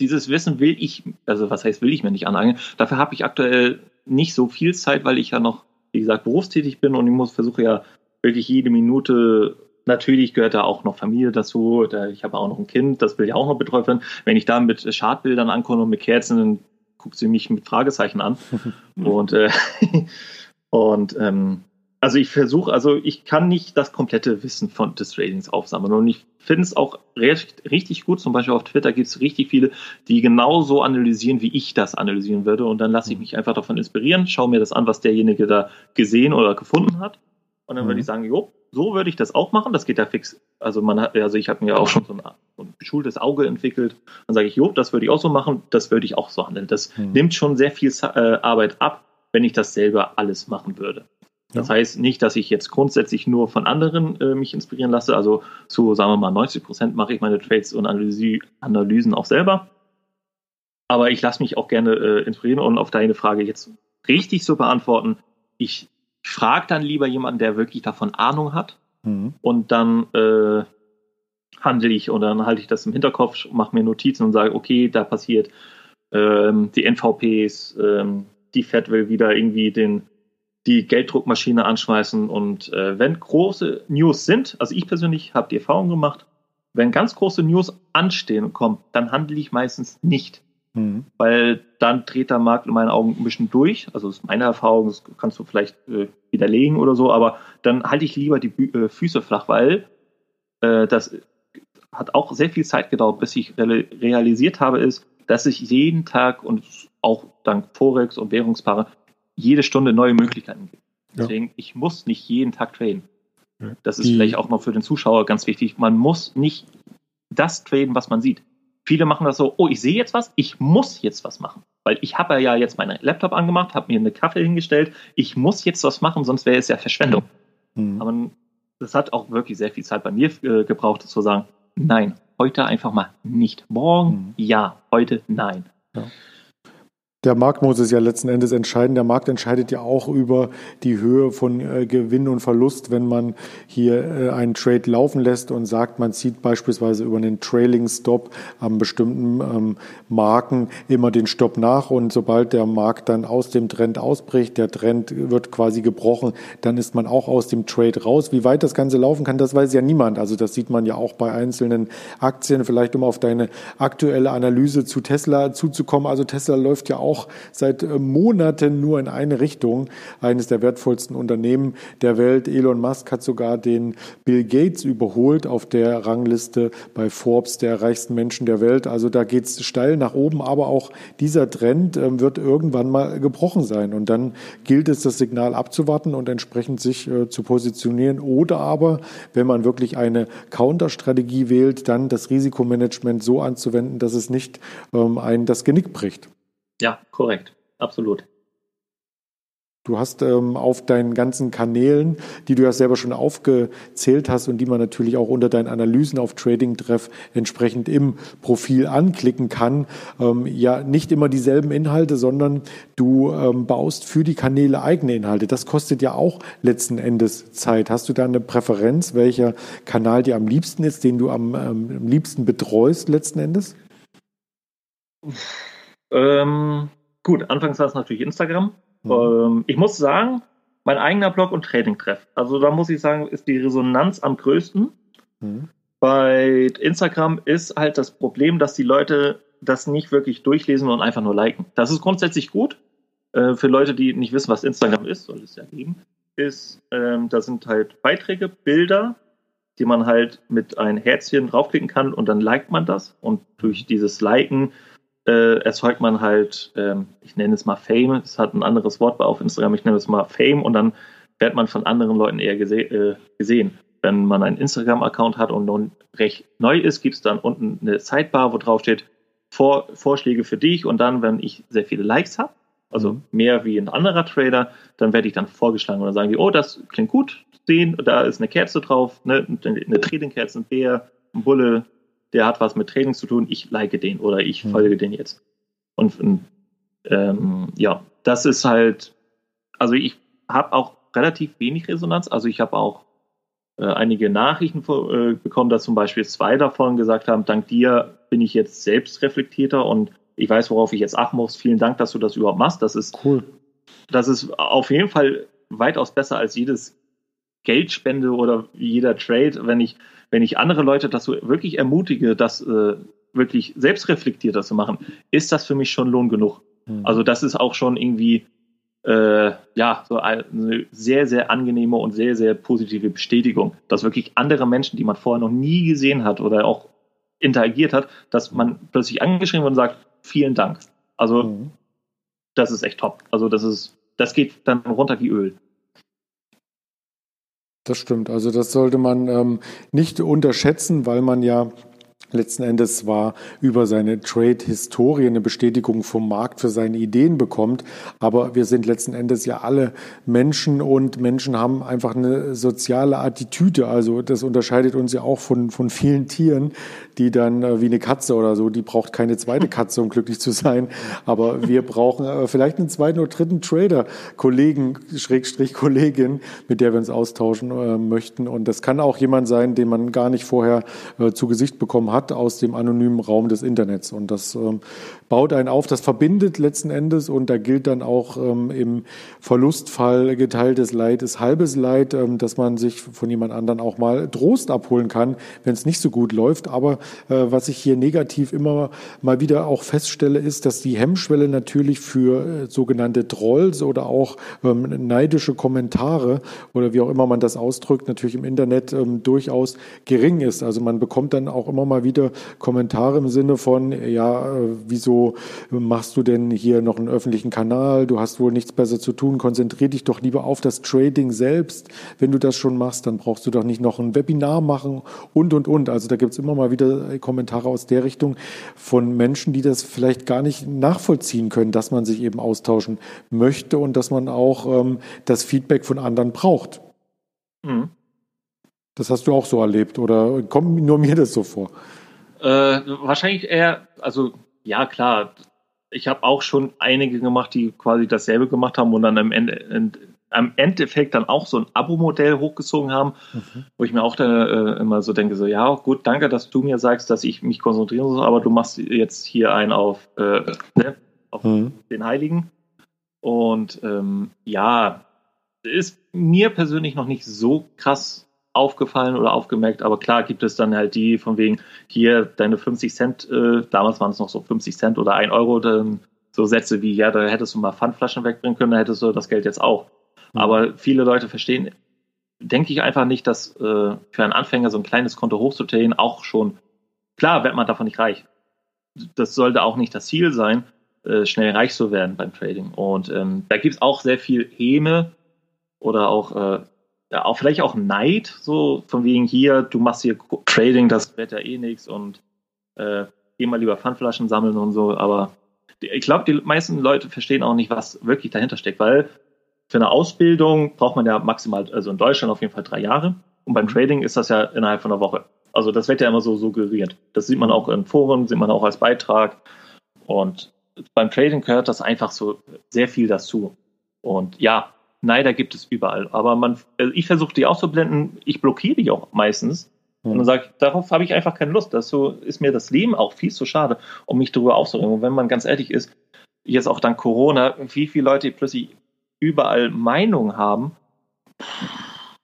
dieses Wissen will ich, also was heißt will ich mir nicht aneignen. Dafür habe ich aktuell nicht so viel Zeit, weil ich ja noch, wie gesagt, berufstätig bin und ich muss versuche ja wirklich jede Minute Natürlich gehört da auch noch Familie dazu. Ich habe auch noch ein Kind, das will ja auch noch betreut werden. Wenn ich da mit Schadbildern ankomme und mit Kerzen, dann guckt sie mich mit Fragezeichen an. und äh, und ähm, also ich versuche, also ich kann nicht das komplette Wissen von des Tradings aufsammeln. Und ich finde es auch recht, richtig gut. Zum Beispiel auf Twitter gibt es richtig viele, die genauso analysieren, wie ich das analysieren würde. Und dann lasse ich mich einfach davon inspirieren, schaue mir das an, was derjenige da gesehen oder gefunden hat. Und dann würde ich mhm. sagen, jo, so würde ich das auch machen. Das geht ja fix. Also man hat, also ich habe mir auch schon so ein, so ein geschultes Auge entwickelt. Dann sage ich, jo, das würde ich auch so machen, das würde ich auch so handeln. Das mhm. nimmt schon sehr viel äh, Arbeit ab, wenn ich das selber alles machen würde. Das ja. heißt nicht, dass ich jetzt grundsätzlich nur von anderen äh, mich inspirieren lasse. Also zu, sagen wir mal, 90 Prozent mache ich meine Trades und Analyse, Analysen auch selber. Aber ich lasse mich auch gerne äh, inspirieren und auf deine Frage jetzt richtig so beantworten. Ich frage dann lieber jemanden, der wirklich davon Ahnung hat. Mhm. Und dann äh, handle ich und dann halte ich das im Hinterkopf, mache mir Notizen und sage, okay, da passiert ähm, die NVPs, ähm, die Fed will wieder irgendwie den, die Gelddruckmaschine anschmeißen. Und äh, wenn große News sind, also ich persönlich habe die Erfahrung gemacht, wenn ganz große News anstehen und kommen, dann handle ich meistens nicht. Mhm. Weil dann dreht der Markt in meinen Augen ein bisschen durch. Also das ist meine Erfahrung, das kannst du vielleicht äh, widerlegen oder so, aber dann halte ich lieber die äh, Füße flach, weil äh, das hat auch sehr viel Zeit gedauert, bis ich re realisiert habe, ist, dass ich jeden Tag und auch dank Forex und Währungspaare jede Stunde neue Möglichkeiten gibt. Deswegen, ja. ich muss nicht jeden Tag traden. Das ist die, vielleicht auch noch für den Zuschauer ganz wichtig. Man muss nicht das traden, was man sieht. Viele machen das so, oh, ich sehe jetzt was, ich muss jetzt was machen. Weil ich habe ja jetzt meinen Laptop angemacht, habe mir eine Kaffee hingestellt, ich muss jetzt was machen, sonst wäre es ja Verschwendung. Mhm. Aber das hat auch wirklich sehr viel Zeit bei mir äh, gebraucht, zu sagen, nein, heute einfach mal nicht. Morgen mhm. ja, heute nein. Ja. Der Markt muss es ja letzten Endes entscheiden. Der Markt entscheidet ja auch über die Höhe von äh, Gewinn und Verlust, wenn man hier äh, einen Trade laufen lässt und sagt, man zieht beispielsweise über einen Trailing Stop am bestimmten ähm, Marken immer den Stopp nach und sobald der Markt dann aus dem Trend ausbricht, der Trend wird quasi gebrochen, dann ist man auch aus dem Trade raus. Wie weit das Ganze laufen kann, das weiß ja niemand. Also das sieht man ja auch bei einzelnen Aktien. Vielleicht um auf deine aktuelle Analyse zu Tesla zuzukommen. Also Tesla läuft ja auch auch seit äh, Monaten nur in eine Richtung. Eines der wertvollsten Unternehmen der Welt. Elon Musk hat sogar den Bill Gates überholt auf der Rangliste bei Forbes der reichsten Menschen der Welt. Also da geht es steil nach oben, aber auch dieser Trend ähm, wird irgendwann mal gebrochen sein. Und dann gilt es, das Signal abzuwarten und entsprechend sich äh, zu positionieren. Oder aber, wenn man wirklich eine Counterstrategie wählt, dann das Risikomanagement so anzuwenden, dass es nicht ähm, einen das Genick bricht. Ja, korrekt. Absolut. Du hast ähm, auf deinen ganzen Kanälen, die du ja selber schon aufgezählt hast und die man natürlich auch unter deinen Analysen auf Trading Treff entsprechend im Profil anklicken kann, ähm, ja nicht immer dieselben Inhalte, sondern du ähm, baust für die Kanäle eigene Inhalte. Das kostet ja auch letzten Endes Zeit. Hast du da eine Präferenz, welcher Kanal dir am liebsten ist, den du am, ähm, am liebsten betreust letzten Endes? Ähm, gut, anfangs war es natürlich Instagram. Mhm. Ähm, ich muss sagen, mein eigener Blog und Trading-Treff. Also da muss ich sagen, ist die Resonanz am größten. Mhm. Bei Instagram ist halt das Problem, dass die Leute das nicht wirklich durchlesen und einfach nur liken. Das ist grundsätzlich gut. Äh, für Leute, die nicht wissen, was Instagram ist, soll es ja geben, ist, ähm, da sind halt Beiträge, Bilder, die man halt mit ein Herzchen draufklicken kann und dann liked man das. Und durch dieses Liken äh, erzeugt man halt, ähm, ich nenne es mal Fame, es hat ein anderes Wort auf Instagram, ich nenne es mal Fame. Und dann wird man von anderen Leuten eher gese äh, gesehen. Wenn man einen Instagram-Account hat und nun recht neu ist, gibt es dann unten eine Sidebar, wo drauf steht, Vor Vorschläge für dich. Und dann, wenn ich sehr viele Likes habe, also mhm. mehr wie ein anderer Trader, dann werde ich dann vorgeschlagen und dann sagen die, oh, das klingt gut, sehen, da ist eine Kerze drauf, ne, eine Trading-Kerze, ein Bär, ein Bulle, der hat was mit Trading zu tun, ich like den oder ich mhm. folge den jetzt. Und ähm, ja, das ist halt, also ich habe auch relativ wenig Resonanz, also ich habe auch äh, einige Nachrichten äh, bekommen, dass zum Beispiel zwei davon gesagt haben, dank dir bin ich jetzt selbst reflektierter und ich weiß, worauf ich jetzt achten muss. Vielen Dank, dass du das überhaupt machst. Das ist cool. Das ist auf jeden Fall weitaus besser als jedes Geldspende oder jeder Trade, wenn ich, wenn ich andere Leute dazu wirklich ermutige, das äh, wirklich selbstreflektierter zu machen, ist das für mich schon Lohn genug. Mhm. Also das ist auch schon irgendwie äh, ja so eine sehr, sehr angenehme und sehr, sehr positive Bestätigung, dass wirklich andere Menschen, die man vorher noch nie gesehen hat oder auch interagiert hat, dass man plötzlich angeschrieben wird und sagt, vielen Dank. Also mhm. das ist echt top. Also das ist, das geht dann runter wie Öl. Das stimmt. Also das sollte man ähm, nicht unterschätzen, weil man ja Letzten Endes zwar über seine Trade-Historie eine Bestätigung vom Markt für seine Ideen bekommt, aber wir sind letzten Endes ja alle Menschen und Menschen haben einfach eine soziale Attitüde. Also das unterscheidet uns ja auch von, von vielen Tieren, die dann äh, wie eine Katze oder so, die braucht keine zweite Katze, um glücklich zu sein. Aber wir brauchen äh, vielleicht einen zweiten oder dritten Trader, Kollegen, Schrägstrich Kollegin, mit der wir uns austauschen äh, möchten. Und das kann auch jemand sein, den man gar nicht vorher zu Gesicht bekommen hat aus dem anonymen Raum des Internets. Und das ähm, baut einen auf, das verbindet letzten Endes und da gilt dann auch ähm, im Verlustfall geteiltes Leid ist halbes Leid, ähm, dass man sich von jemand anderen auch mal Trost abholen kann, wenn es nicht so gut läuft. Aber äh, was ich hier negativ immer mal wieder auch feststelle, ist, dass die Hemmschwelle natürlich für äh, sogenannte Trolls oder auch ähm, neidische Kommentare oder wie auch immer man das ausdrückt, natürlich im Internet ähm, durchaus gering ist. Also man bekommt dann auch immer mal wieder Kommentare im Sinne von, ja, äh, wieso wieso machst du denn hier noch einen öffentlichen Kanal? Du hast wohl nichts besser zu tun. Konzentrier dich doch lieber auf das Trading selbst. Wenn du das schon machst, dann brauchst du doch nicht noch ein Webinar machen und, und, und. Also da gibt es immer mal wieder Kommentare aus der Richtung von Menschen, die das vielleicht gar nicht nachvollziehen können, dass man sich eben austauschen möchte und dass man auch ähm, das Feedback von anderen braucht. Mhm. Das hast du auch so erlebt oder kommt nur mir das so vor? Äh, wahrscheinlich eher, also ja, klar. Ich habe auch schon einige gemacht, die quasi dasselbe gemacht haben und dann am Ende, am Endeffekt dann auch so ein Abo-Modell hochgezogen haben, mhm. wo ich mir auch dann äh, immer so denke, so, ja, gut, danke, dass du mir sagst, dass ich mich konzentrieren soll, aber du machst jetzt hier einen auf, äh, ne, auf mhm. den Heiligen. Und ähm, ja, ist mir persönlich noch nicht so krass aufgefallen oder aufgemerkt, aber klar gibt es dann halt die von wegen hier deine 50 Cent, äh, damals waren es noch so 50 Cent oder 1 Euro, dann so Sätze wie, ja, da hättest du mal Pfandflaschen wegbringen können, da hättest du das Geld jetzt auch. Mhm. Aber viele Leute verstehen, denke ich einfach nicht, dass äh, für einen Anfänger so ein kleines Konto hochzuteilen auch schon, klar wird man davon nicht reich. Das sollte auch nicht das Ziel sein, äh, schnell reich zu werden beim Trading. Und ähm, da gibt es auch sehr viel Häme oder auch äh, ja, auch vielleicht auch Neid, so von wegen hier, du machst hier Trading, das wird ja eh nichts und äh, geh mal lieber Pfandflaschen sammeln und so, aber ich glaube, die meisten Leute verstehen auch nicht, was wirklich dahinter steckt, weil für eine Ausbildung braucht man ja maximal, also in Deutschland auf jeden Fall drei Jahre und beim Trading ist das ja innerhalb von einer Woche. Also das wird ja immer so suggeriert. Das sieht man auch in Foren, sieht man auch als Beitrag und beim Trading gehört das einfach so sehr viel dazu. Und ja, Neider gibt es überall. Aber man, also ich versuche die auszublenden, ich blockiere die auch meistens. Und dann sage ich, darauf habe ich einfach keine Lust. Das so ist mir das Leben auch viel zu schade, um mich darüber aufzuregen. Und wenn man ganz ehrlich ist, jetzt auch dank Corona, wie viele Leute plötzlich überall Meinung haben,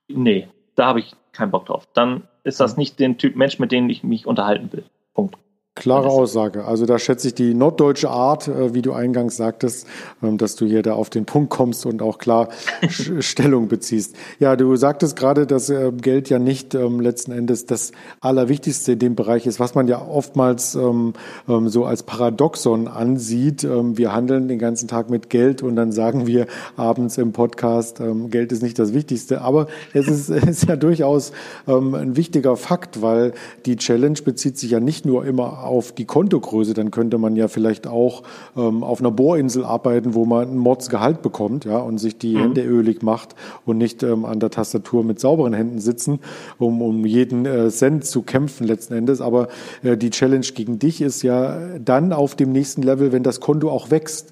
nee, da habe ich keinen Bock drauf. Dann ist das nicht den Typ Mensch, mit dem ich mich unterhalten will. Punkt. Klare Aussage. Also da schätze ich die norddeutsche Art, äh, wie du eingangs sagtest, ähm, dass du hier da auf den Punkt kommst und auch klar Stellung beziehst. Ja, du sagtest gerade, dass äh, Geld ja nicht ähm, letzten Endes das Allerwichtigste in dem Bereich ist, was man ja oftmals ähm, so als Paradoxon ansieht. Wir handeln den ganzen Tag mit Geld und dann sagen wir abends im Podcast, Geld ist nicht das Wichtigste. Aber es ist, ist ja durchaus ein wichtiger Fakt, weil die Challenge bezieht sich ja nicht nur immer auf die Kontogröße, dann könnte man ja vielleicht auch ähm, auf einer Bohrinsel arbeiten, wo man ein Mordsgehalt bekommt, ja, und sich die mhm. Hände ölig macht und nicht ähm, an der Tastatur mit sauberen Händen sitzen, um, um jeden äh, Cent zu kämpfen letzten Endes. Aber äh, die Challenge gegen dich ist ja dann auf dem nächsten Level, wenn das Konto auch wächst.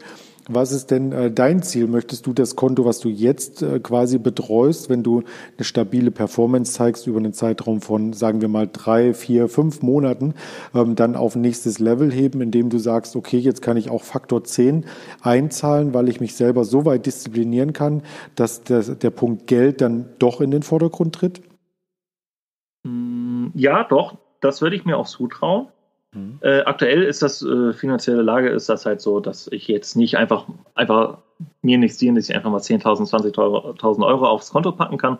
Was ist denn äh, dein Ziel? Möchtest du das Konto, was du jetzt äh, quasi betreust, wenn du eine stabile Performance zeigst über einen Zeitraum von, sagen wir mal, drei, vier, fünf Monaten, ähm, dann auf nächstes Level heben, indem du sagst, okay, jetzt kann ich auch Faktor 10 einzahlen, weil ich mich selber so weit disziplinieren kann, dass der, der Punkt Geld dann doch in den Vordergrund tritt? Mm, ja, doch. Das würde ich mir auch zutrauen. Mhm. Äh, aktuell ist das äh, finanzielle Lage ist das halt so, dass ich jetzt nicht einfach einfach mir nichts dienen, dass ich einfach mal 10.000, 20.000 Euro aufs Konto packen kann.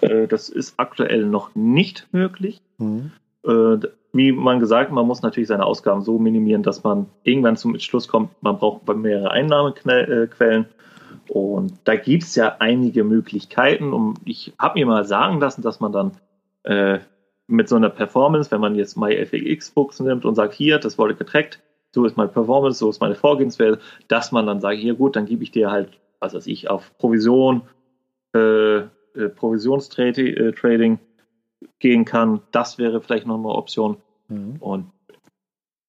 Äh, das ist aktuell noch nicht möglich. Mhm. Äh, wie man gesagt, man muss natürlich seine Ausgaben so minimieren, dass man irgendwann zum Schluss kommt, man braucht mehrere Einnahmequellen. Und da gibt es ja einige Möglichkeiten. Und ich habe mir mal sagen lassen, dass man dann äh, mit so einer Performance, wenn man jetzt MyFX-Books nimmt und sagt, hier, das wurde getrackt, so ist meine Performance, so ist meine Vorgehensweise, dass man dann sagt, hier gut, dann gebe ich dir halt, was weiß ich, auf Provision, äh, äh, Provisionstrading äh, gehen kann. Das wäre vielleicht noch eine Option. Mhm. Und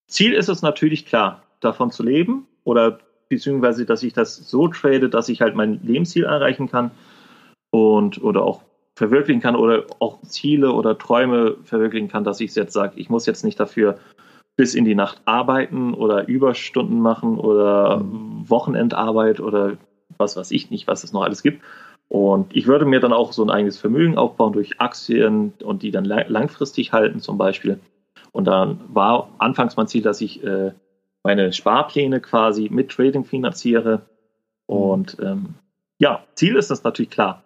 Ziel ist es natürlich klar, davon zu leben oder beziehungsweise, dass ich das so trade, dass ich halt mein Lebensziel erreichen kann und oder auch verwirklichen kann oder auch Ziele oder Träume verwirklichen kann, dass ich jetzt sage, ich muss jetzt nicht dafür bis in die Nacht arbeiten oder Überstunden machen oder mhm. Wochenendarbeit oder was weiß ich nicht, was es noch alles gibt. Und ich würde mir dann auch so ein eigenes Vermögen aufbauen durch Aktien und die dann langfristig halten zum Beispiel. Und dann war anfangs mein Ziel, dass ich äh, meine Sparpläne quasi mit Trading finanziere. Mhm. Und ähm, ja, Ziel ist das natürlich klar.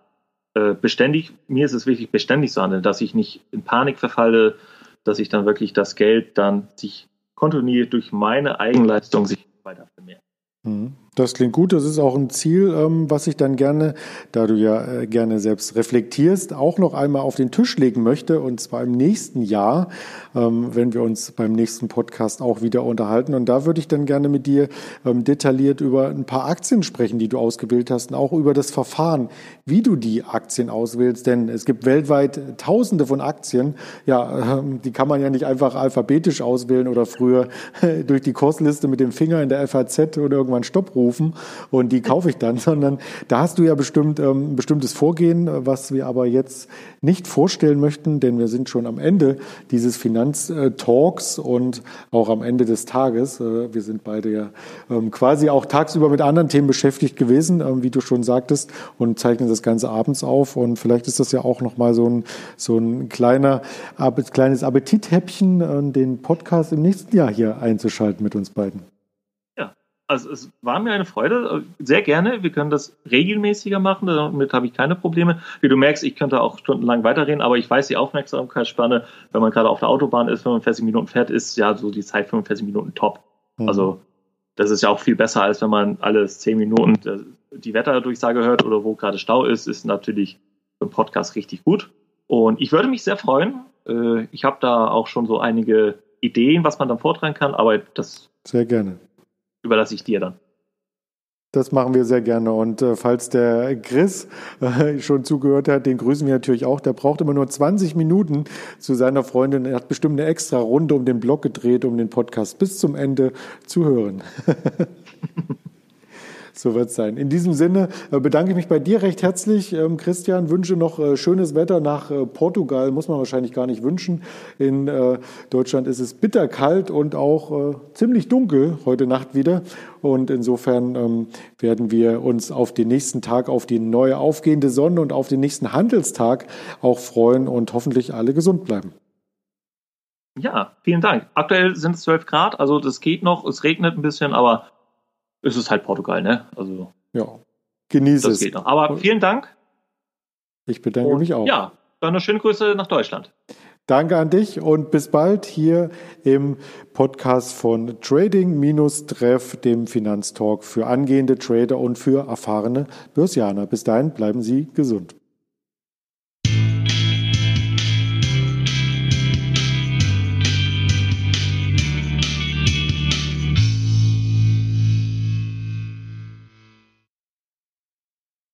Äh, beständig, mir ist es wichtig, beständig zu handeln, dass ich nicht in Panik verfalle, dass ich dann wirklich das Geld dann sich kontinuierlich durch meine Eigenleistung sich weiter vermehrt. Mhm. Das klingt gut. Das ist auch ein Ziel, ähm, was ich dann gerne, da du ja äh, gerne selbst reflektierst, auch noch einmal auf den Tisch legen möchte. Und zwar im nächsten Jahr, ähm, wenn wir uns beim nächsten Podcast auch wieder unterhalten. Und da würde ich dann gerne mit dir ähm, detailliert über ein paar Aktien sprechen, die du ausgewählt hast und auch über das Verfahren, wie du die Aktien auswählst. Denn es gibt weltweit Tausende von Aktien. Ja, die kann man ja nicht einfach alphabetisch auswählen oder früher durch die Kursliste mit dem Finger in der FAZ oder irgendwann Stopp rufen und die kaufe ich dann, sondern da hast du ja bestimmt ähm, bestimmtes Vorgehen, was wir aber jetzt nicht vorstellen möchten, denn wir sind schon am Ende dieses Finanztalks und auch am Ende des Tages. Äh, wir sind beide ja ähm, quasi auch tagsüber mit anderen Themen beschäftigt gewesen, ähm, wie du schon sagtest, und zeichnen das Ganze abends auf. Und vielleicht ist das ja auch nochmal so ein, so ein kleiner, kleines Appetithäppchen, äh, den Podcast im nächsten Jahr hier einzuschalten mit uns beiden also es war mir eine Freude, sehr gerne. Wir können das regelmäßiger machen, damit habe ich keine Probleme. Wie du merkst, ich könnte auch stundenlang weiterreden, aber ich weiß die Aufmerksamkeitsspanne, wenn man gerade auf der Autobahn ist, 45 Minuten fährt, ist ja so die Zeit 45 Minuten top. Mhm. Also das ist ja auch viel besser, als wenn man alle 10 Minuten die Wetterdurchsage hört oder wo gerade Stau ist, ist natürlich im Podcast richtig gut. Und ich würde mich sehr freuen. Äh, ich habe da auch schon so einige Ideen, was man dann vortragen kann, aber das sehr gerne überlasse ich dir dann. Das machen wir sehr gerne. Und äh, falls der Chris äh, schon zugehört hat, den grüßen wir natürlich auch. Der braucht immer nur 20 Minuten zu seiner Freundin. Er hat bestimmt eine extra Runde um den Blog gedreht, um den Podcast bis zum Ende zu hören. So wird es sein. In diesem Sinne äh, bedanke ich mich bei dir recht herzlich, ähm, Christian. Wünsche noch äh, schönes Wetter nach äh, Portugal. Muss man wahrscheinlich gar nicht wünschen. In Deutschland ist es bitterkalt und auch ziemlich dunkel heute Nacht wieder. Und insofern ähm, werden wir uns auf den nächsten Tag, auf die neue aufgehende Sonne und auf den nächsten Handelstag auch freuen und hoffentlich alle gesund bleiben. Ja, vielen Dank. Aktuell sind es 12 Grad, also das geht noch. Es regnet ein bisschen, aber es ist halt Portugal, ne? Also ja, genieße es. geht noch. Aber vielen Dank. Ich bedanke Und mich auch. Ja, dann eine schöne Grüße nach Deutschland. Danke an dich und bis bald hier im Podcast von Trading-Treff, dem Finanztalk für angehende Trader und für erfahrene Börsianer. Bis dahin bleiben Sie gesund.